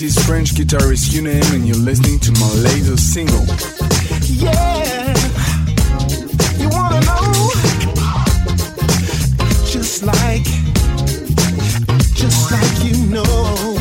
This is French guitarist Unam, and you're listening to my latest single. Yeah, you wanna know? Just like, just like you know.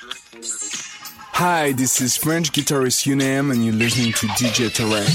Hi, this is French guitarist Unam, and you're listening to DJ Tarek.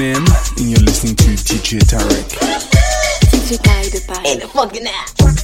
and you're listening to DJ Tarek. Tarek. In the fucking ass.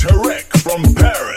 Tarek from Paris.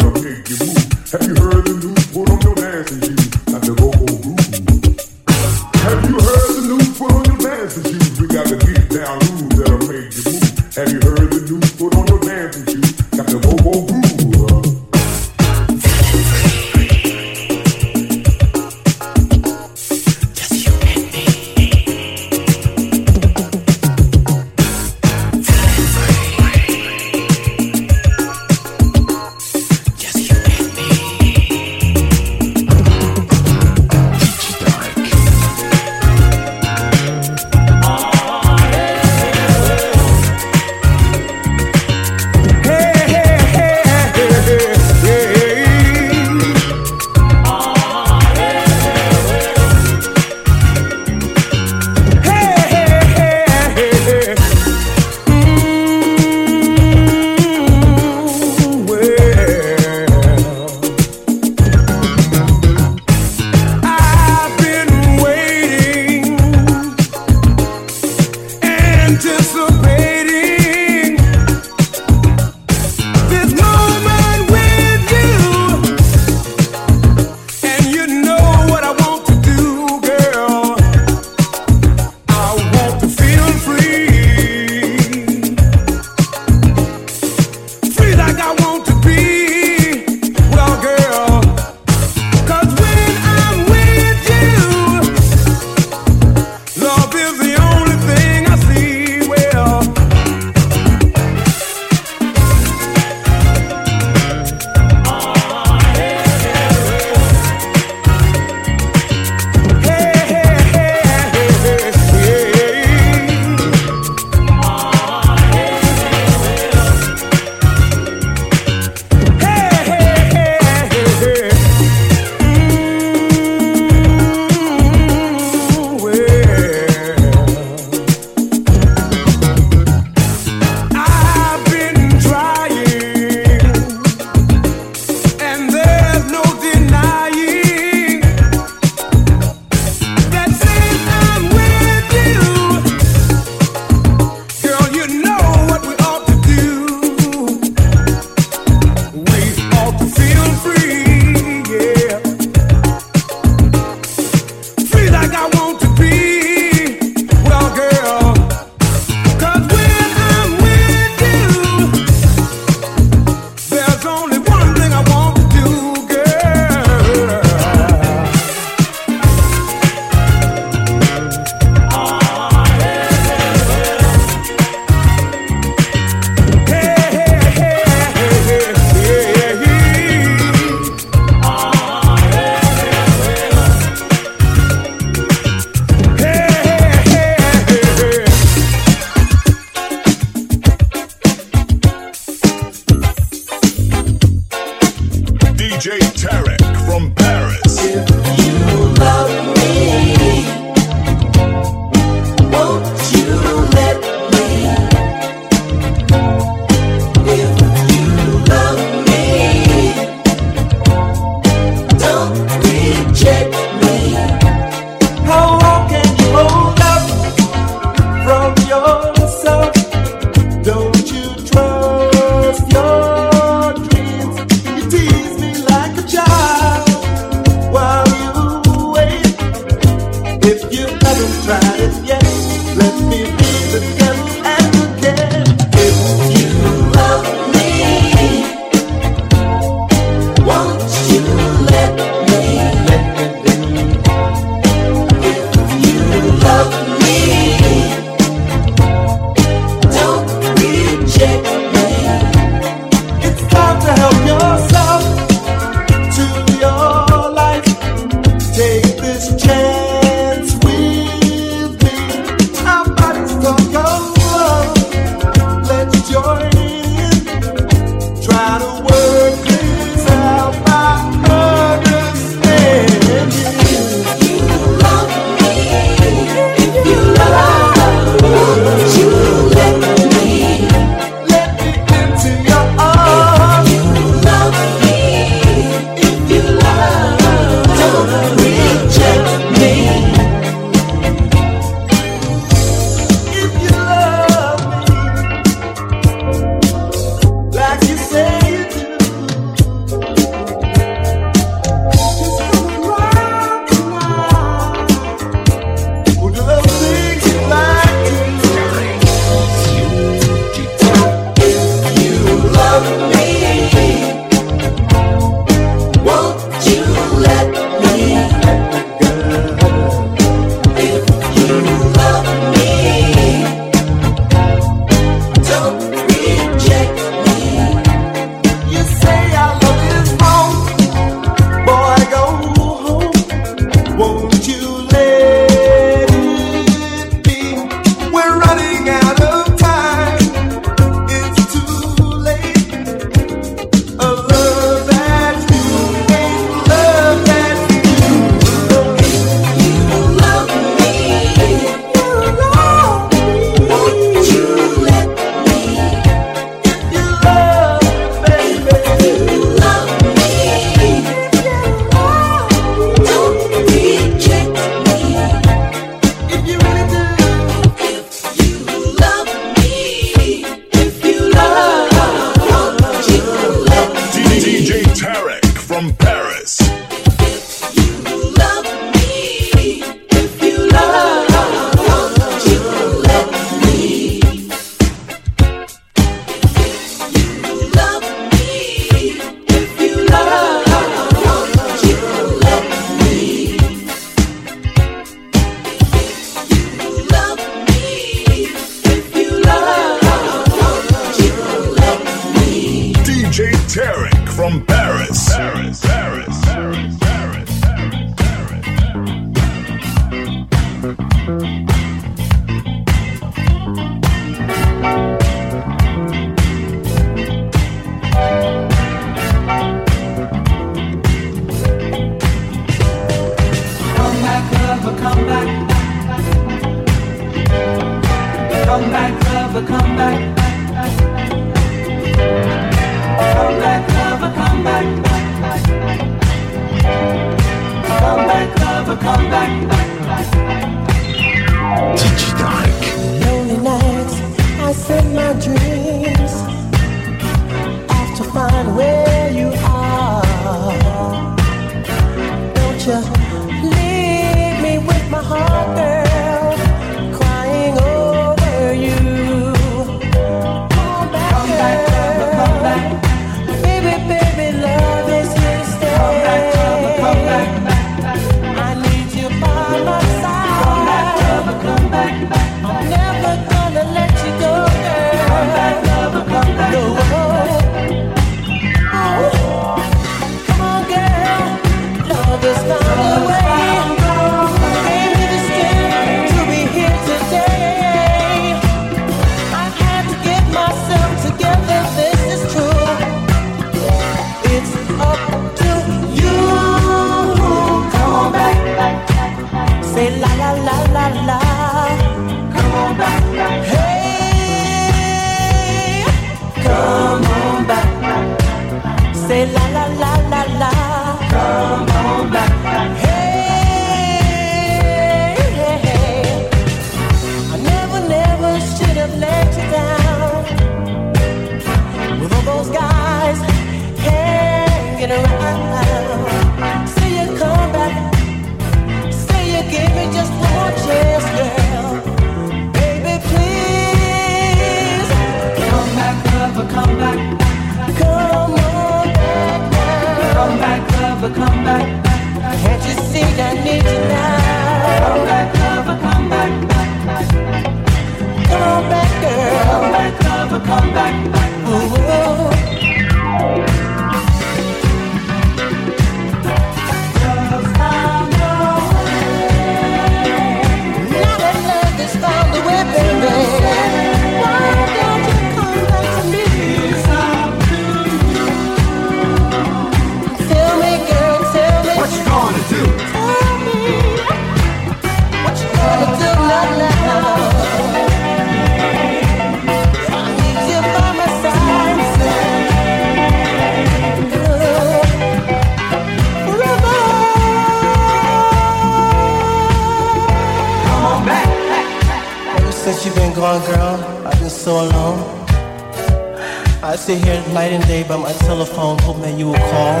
I sit here night and day by my telephone, hoping that you will call.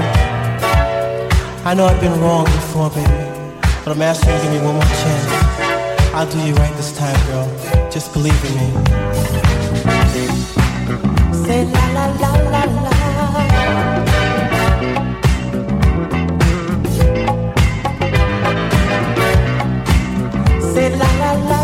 I know I've been wrong before, baby, but I'm asking you to give me one more chance. I'll do you right this time, girl. Just believe in me. Say la la la la la. Say la la la.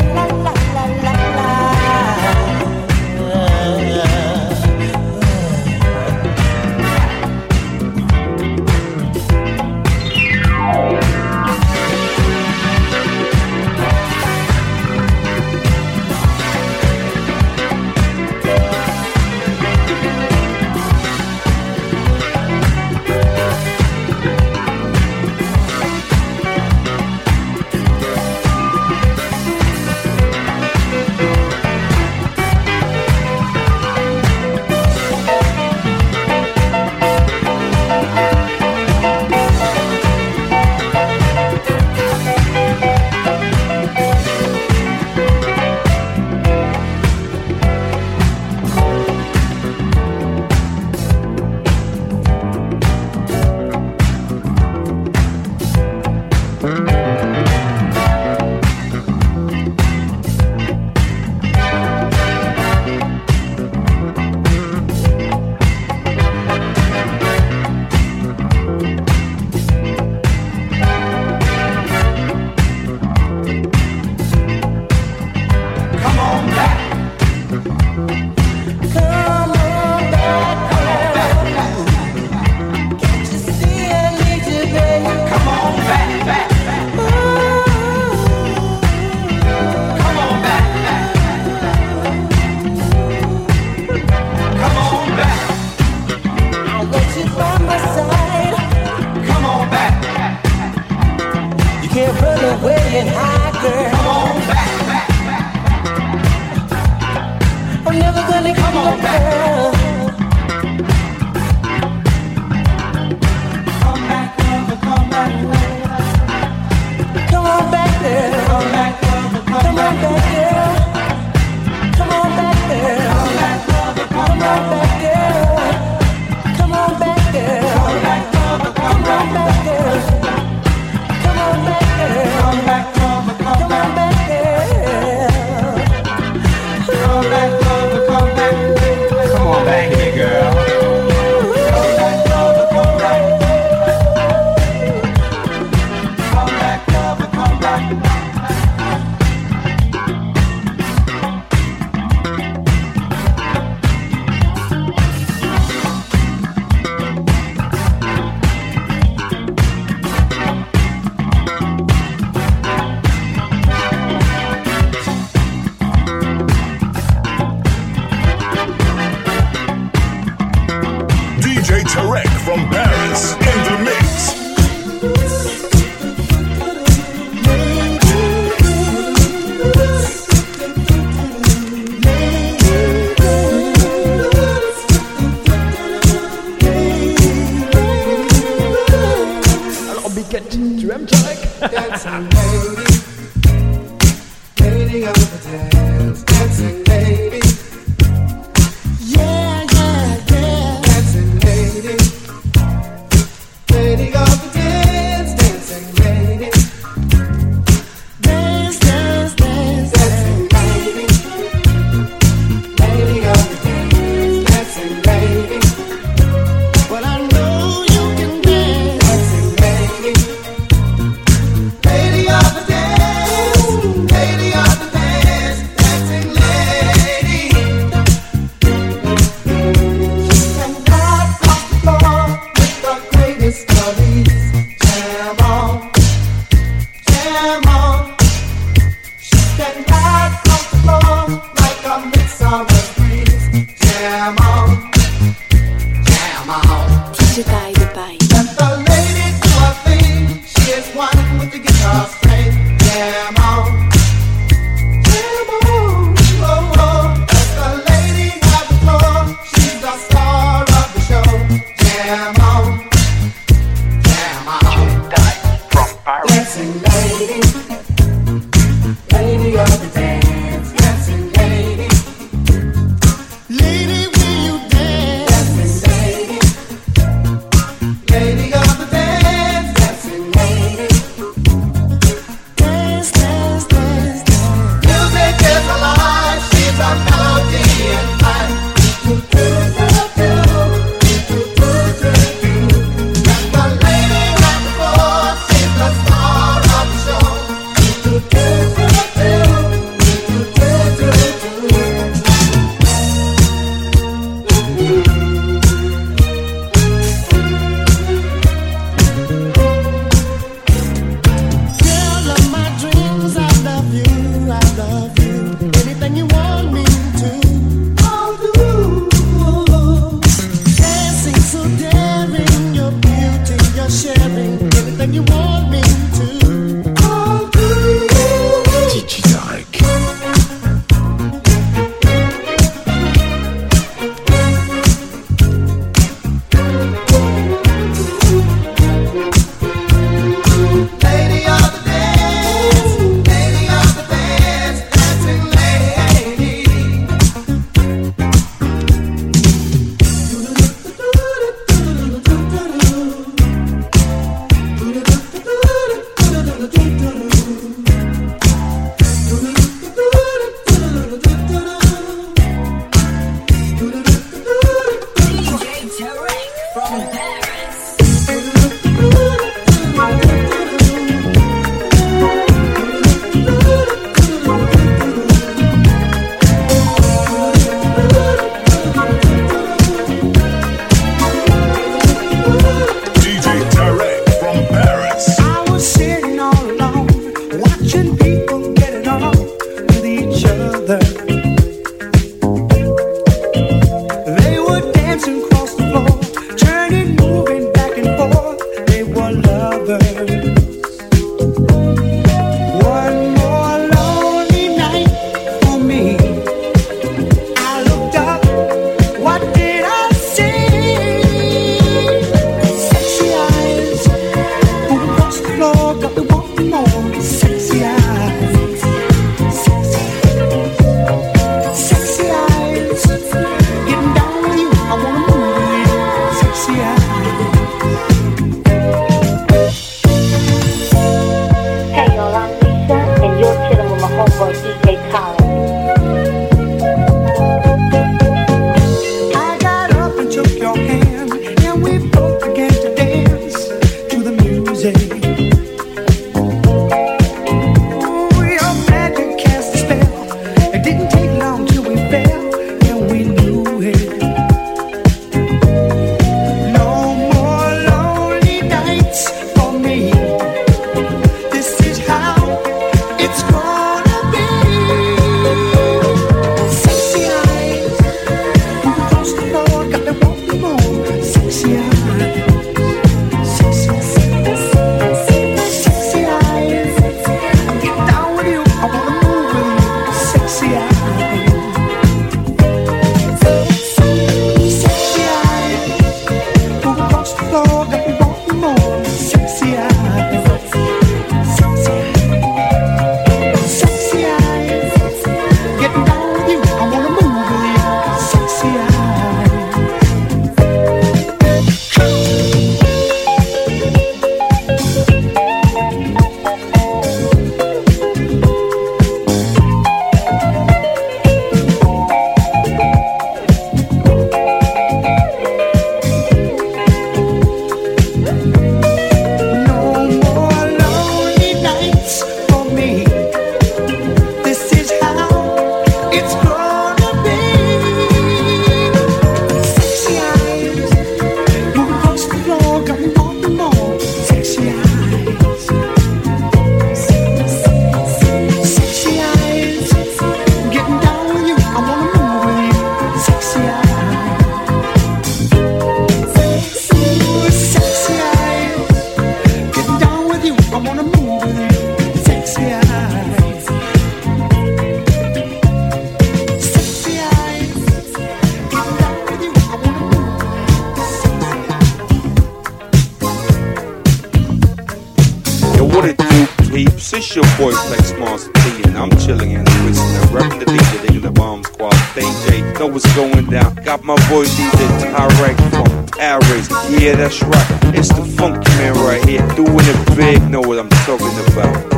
DJ Tarek from Paris. Yeah, that's right. It's the funky man right here doing it big. Know what I'm talking about?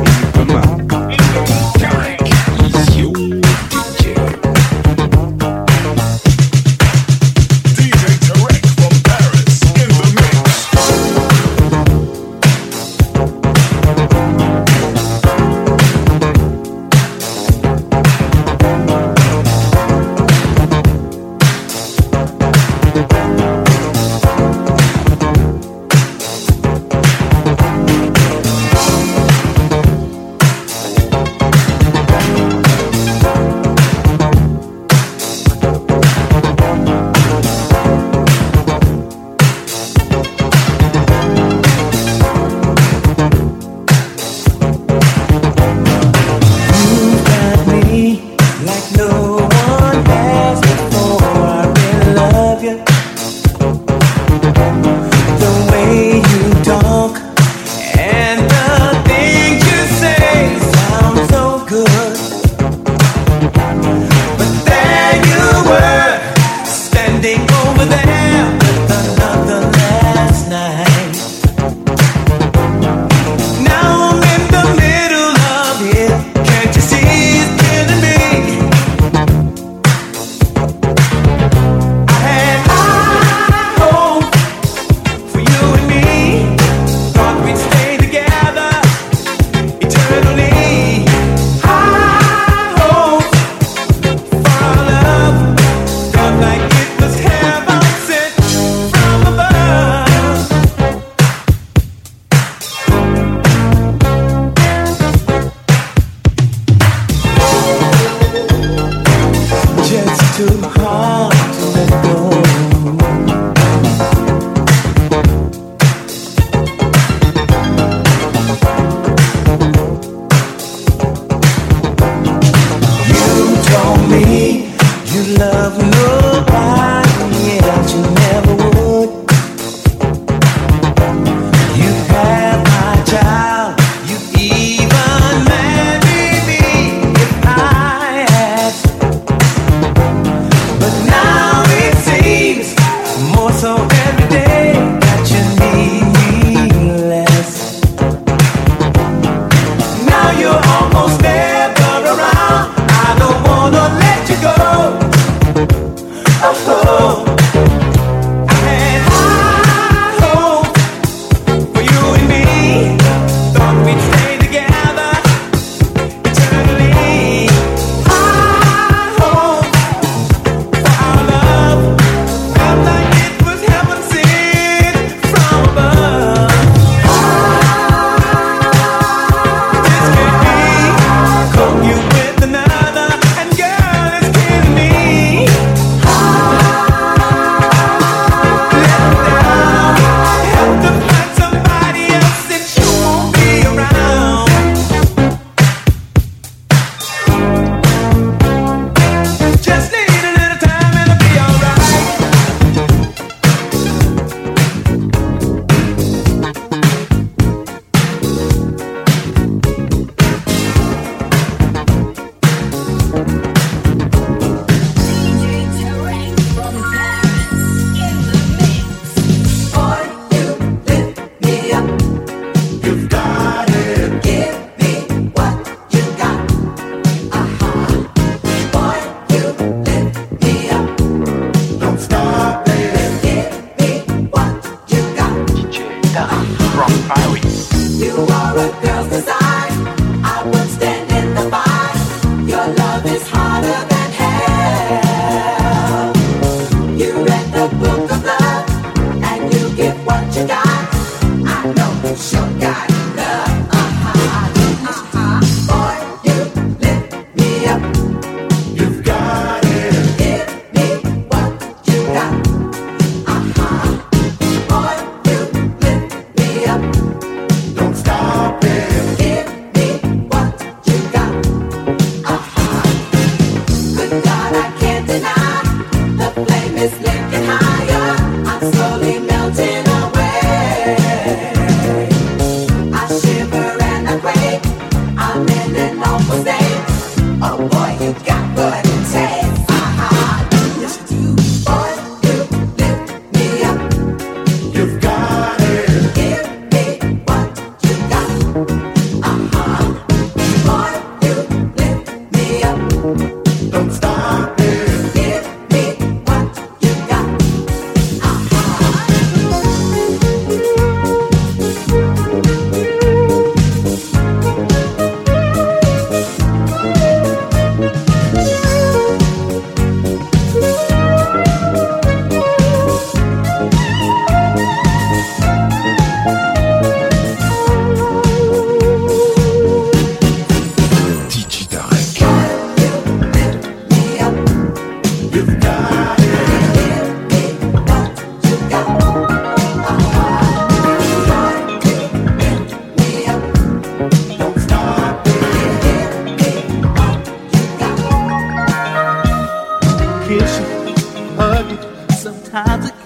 Keep.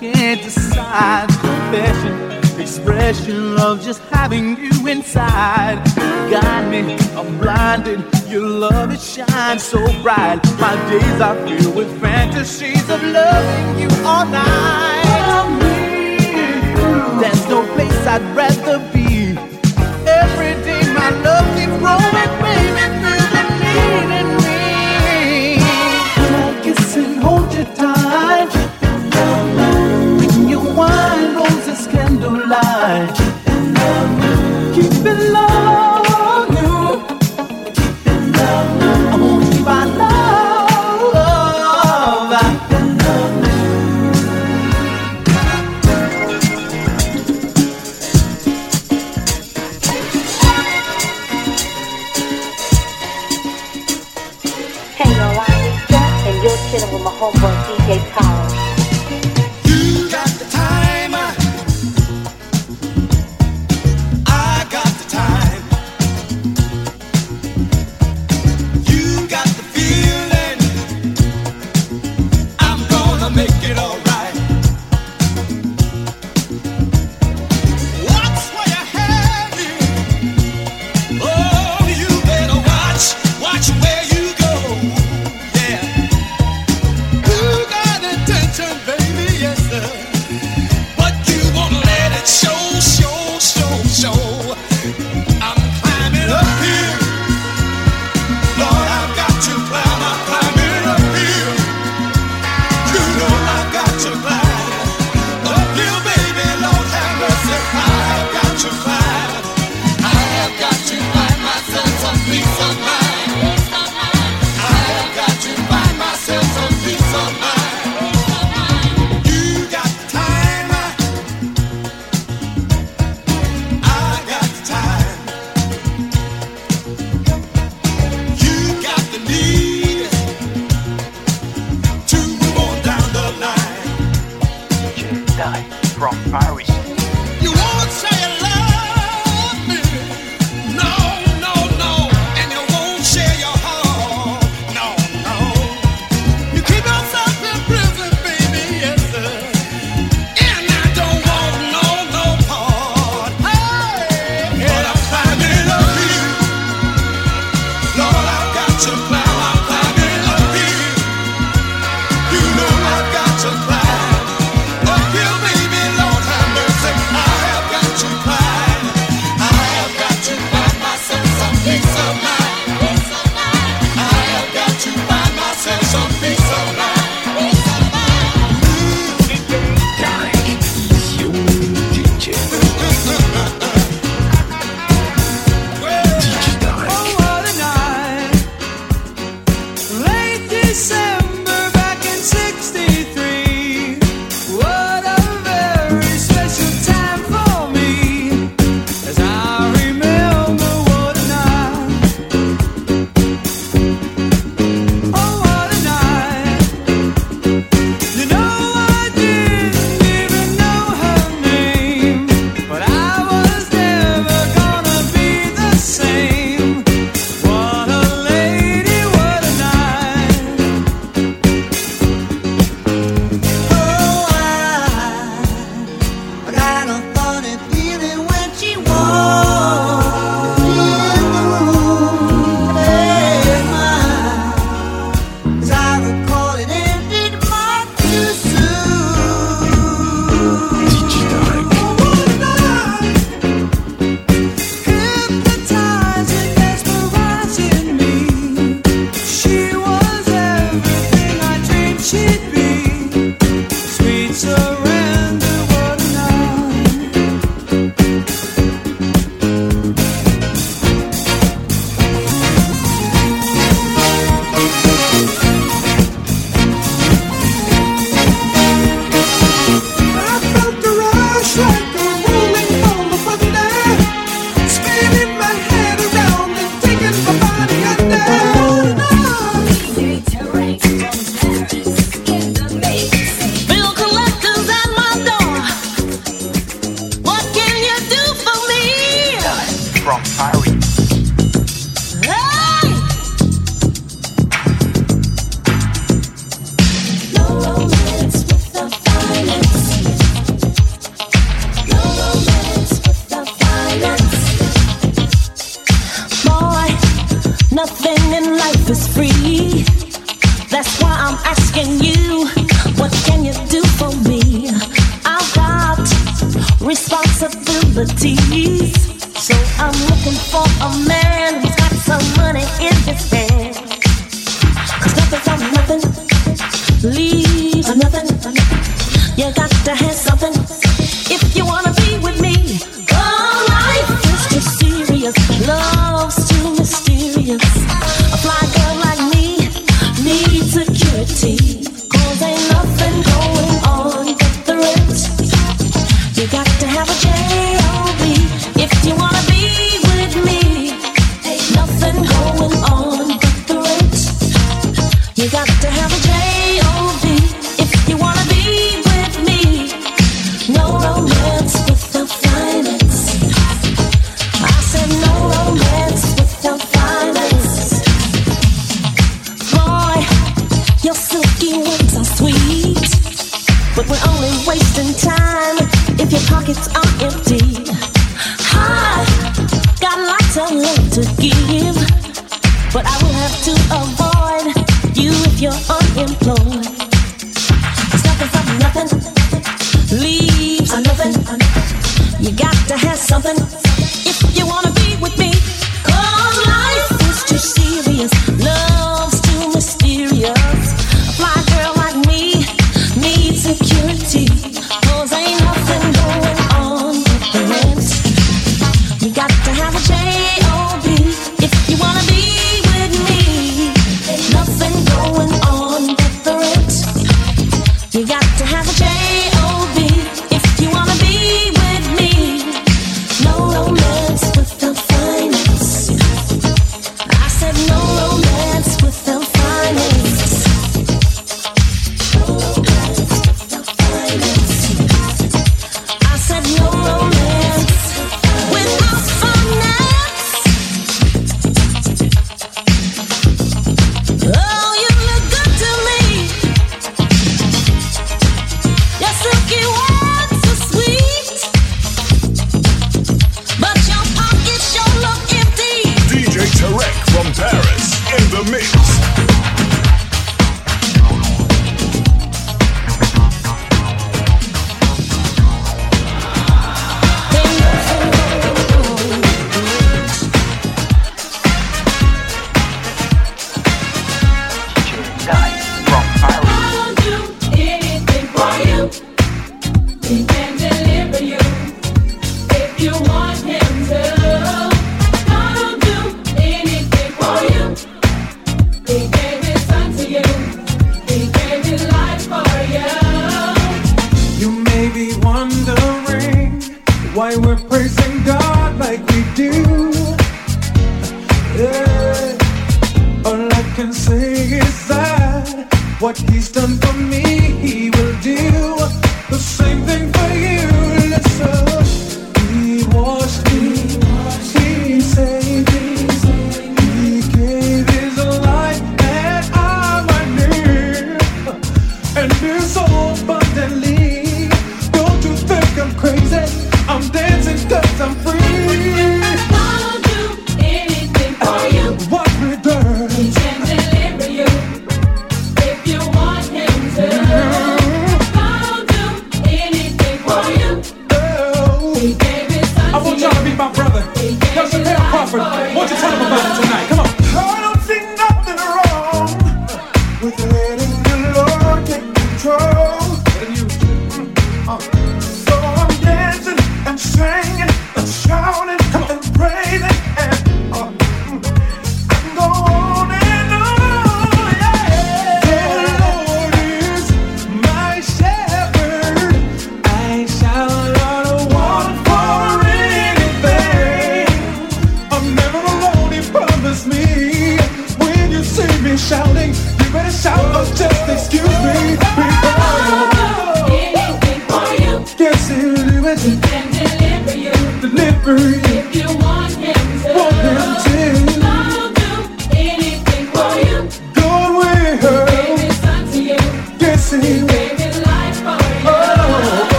Can't decide. Confession, expression of just having you inside. Got me, I'm blinded. Your love it shines so bright. My days are filled with fantasies of loving you all night. There's no place I'd rather be. Every day my love keeps growing, baby. Feel the need in me. Can I kiss and hold you tight? Candlelight.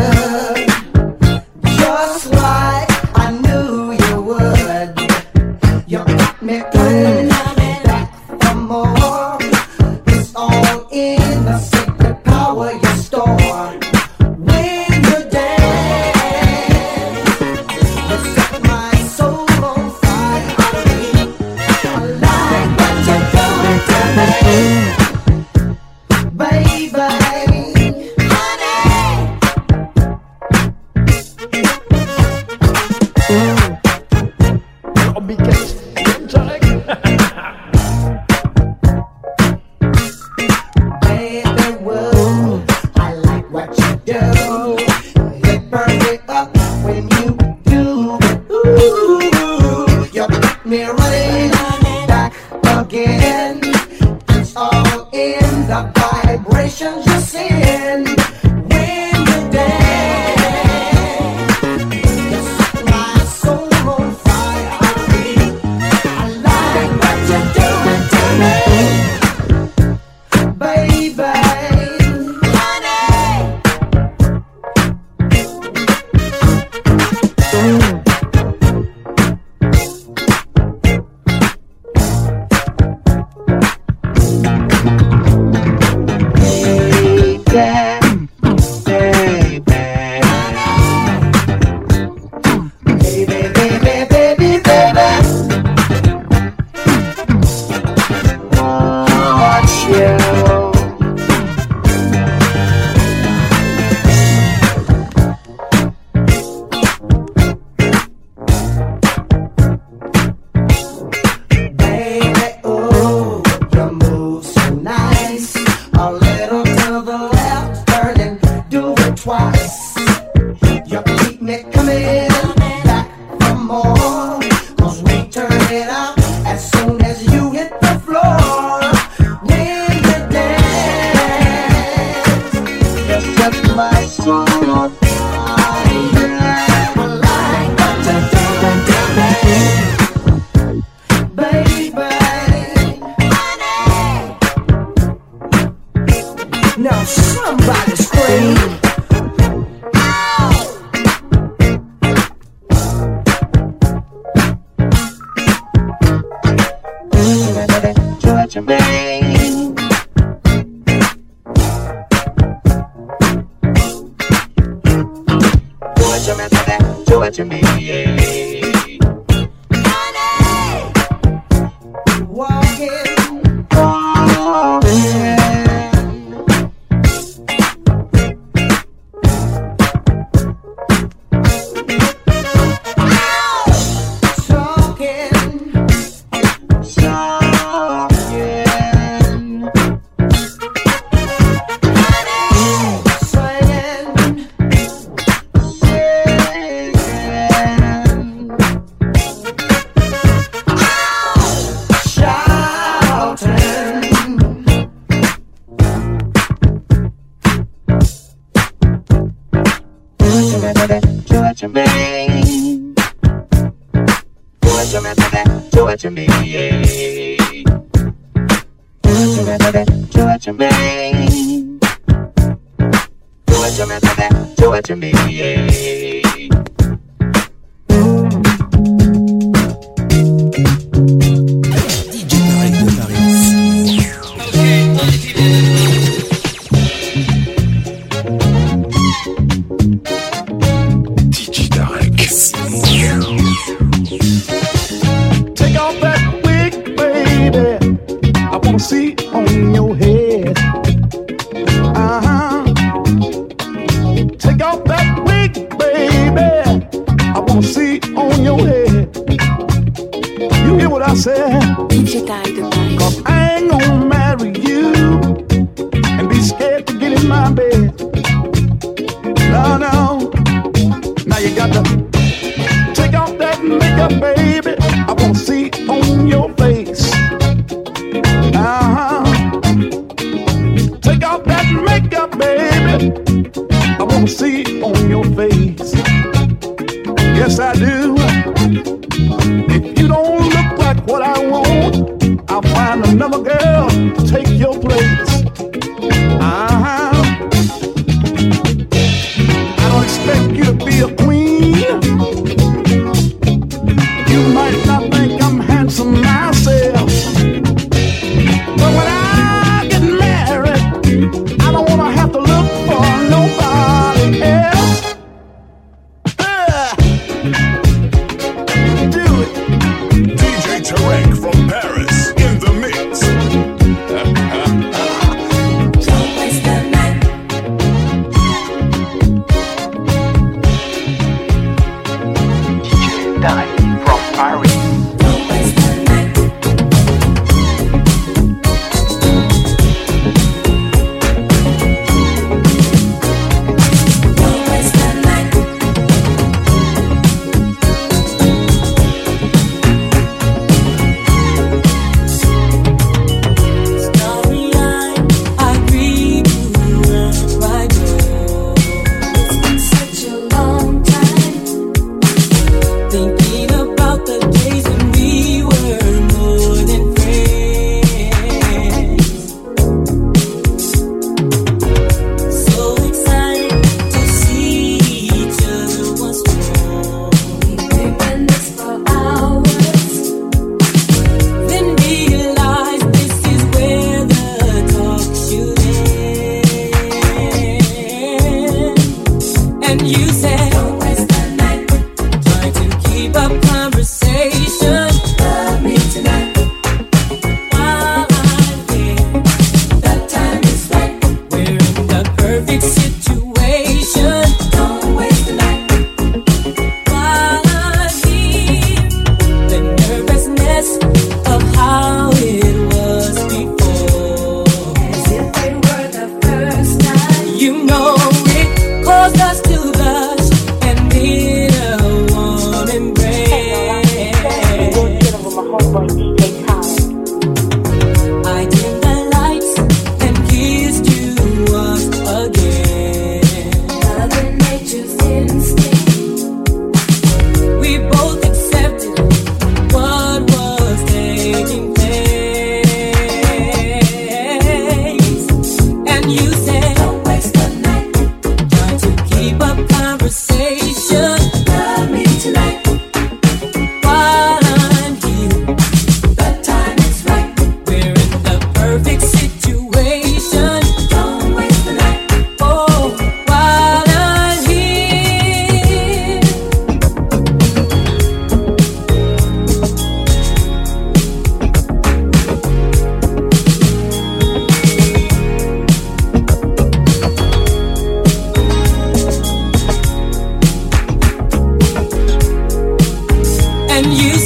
So DJ Tarek.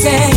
say.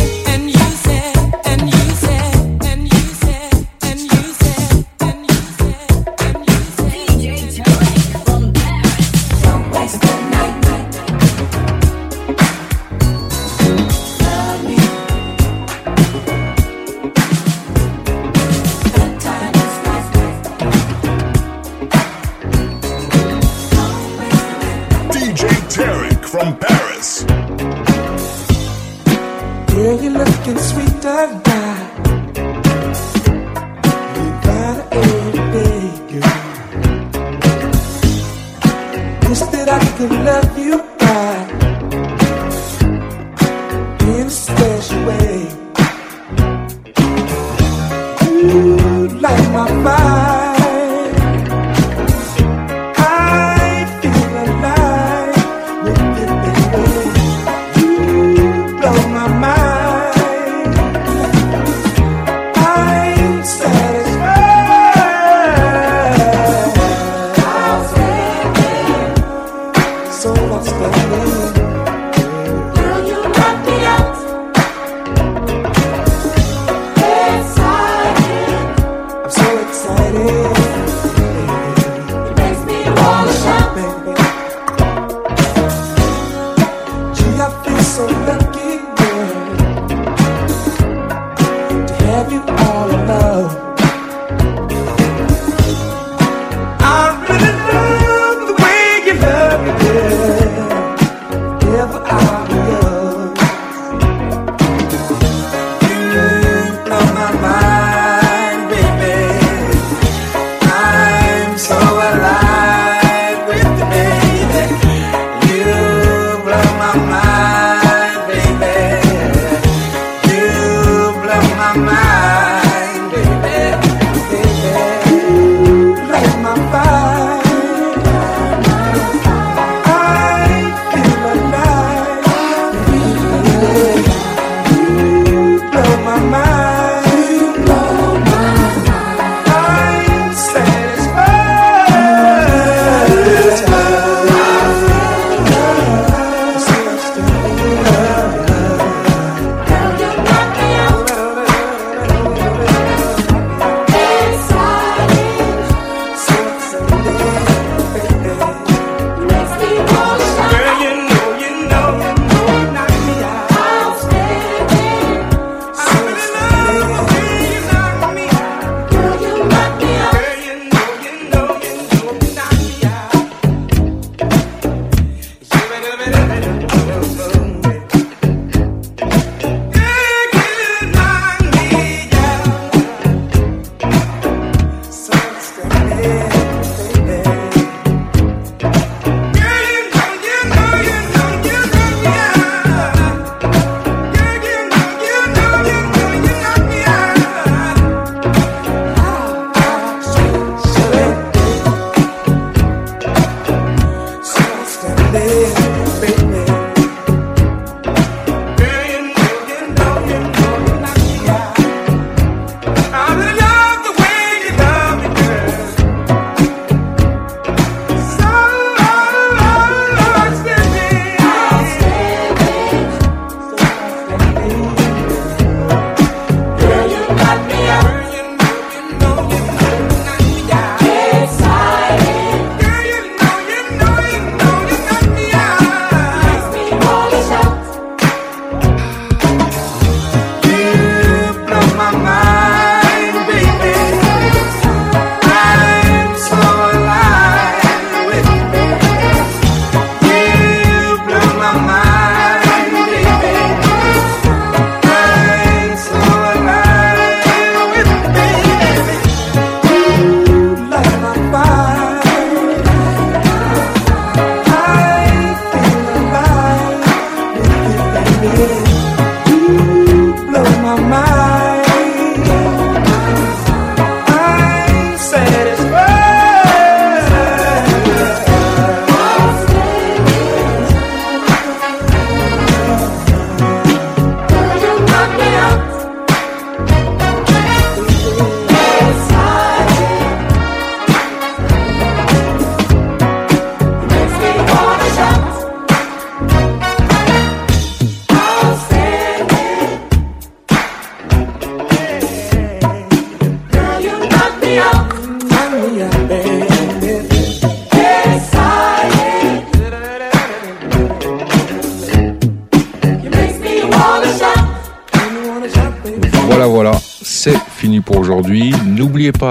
my